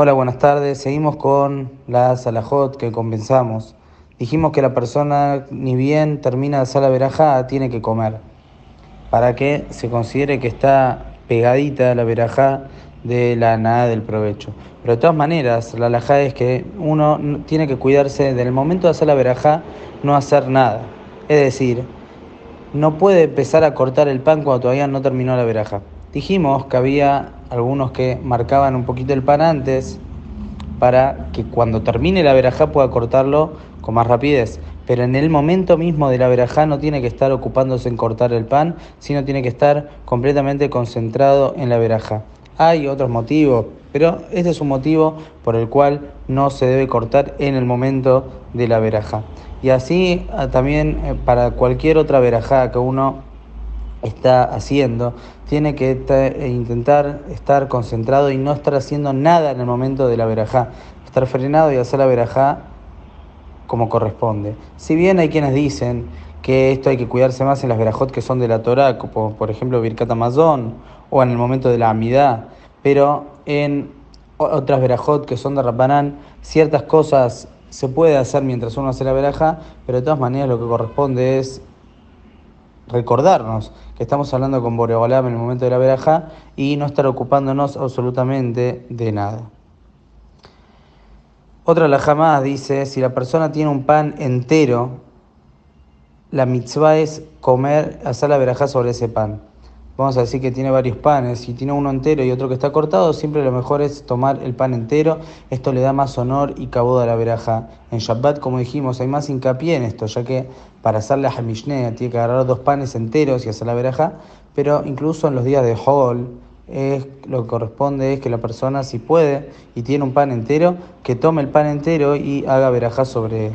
Hola, buenas tardes. Seguimos con la salahot que compensamos. Dijimos que la persona, ni bien termina de hacer la verajá, tiene que comer. Para que se considere que está pegadita la verajá de la nada del provecho. Pero de todas maneras, la alajá es que uno tiene que cuidarse del momento de hacer la verajá, no hacer nada. Es decir, no puede empezar a cortar el pan cuando todavía no terminó la verajá. Dijimos que había algunos que marcaban un poquito el pan antes para que cuando termine la verajá pueda cortarlo con más rapidez. Pero en el momento mismo de la verajá no tiene que estar ocupándose en cortar el pan, sino tiene que estar completamente concentrado en la verajá. Hay otros motivos, pero este es un motivo por el cual no se debe cortar en el momento de la verajá. Y así ah, también eh, para cualquier otra verajá que uno está haciendo, tiene que intentar estar concentrado y no estar haciendo nada en el momento de la verajá, estar frenado y hacer la verajá como corresponde. Si bien hay quienes dicen que esto hay que cuidarse más en las verajot que son de la Torah, como por ejemplo Birkat Amazon o en el momento de la Amidad, pero en otras verajot que son de Rabbanán, ciertas cosas se puede hacer mientras uno hace la verajá, pero de todas maneras lo que corresponde es recordarnos que estamos hablando con Boreolam en el momento de la verajá y no estar ocupándonos absolutamente de nada. Otra la jamás dice, si la persona tiene un pan entero, la mitzvah es comer, hacer la verajá sobre ese pan vamos a decir que tiene varios panes, si tiene uno entero y otro que está cortado, siempre lo mejor es tomar el pan entero, esto le da más honor y cabuda a la veraja. En Shabbat, como dijimos, hay más hincapié en esto, ya que para hacer la Hamishnea tiene que agarrar dos panes enteros y hacer la veraja, pero incluso en los días de Hol, es, lo que corresponde es que la persona, si puede y tiene un pan entero, que tome el pan entero y haga verajá sobre él.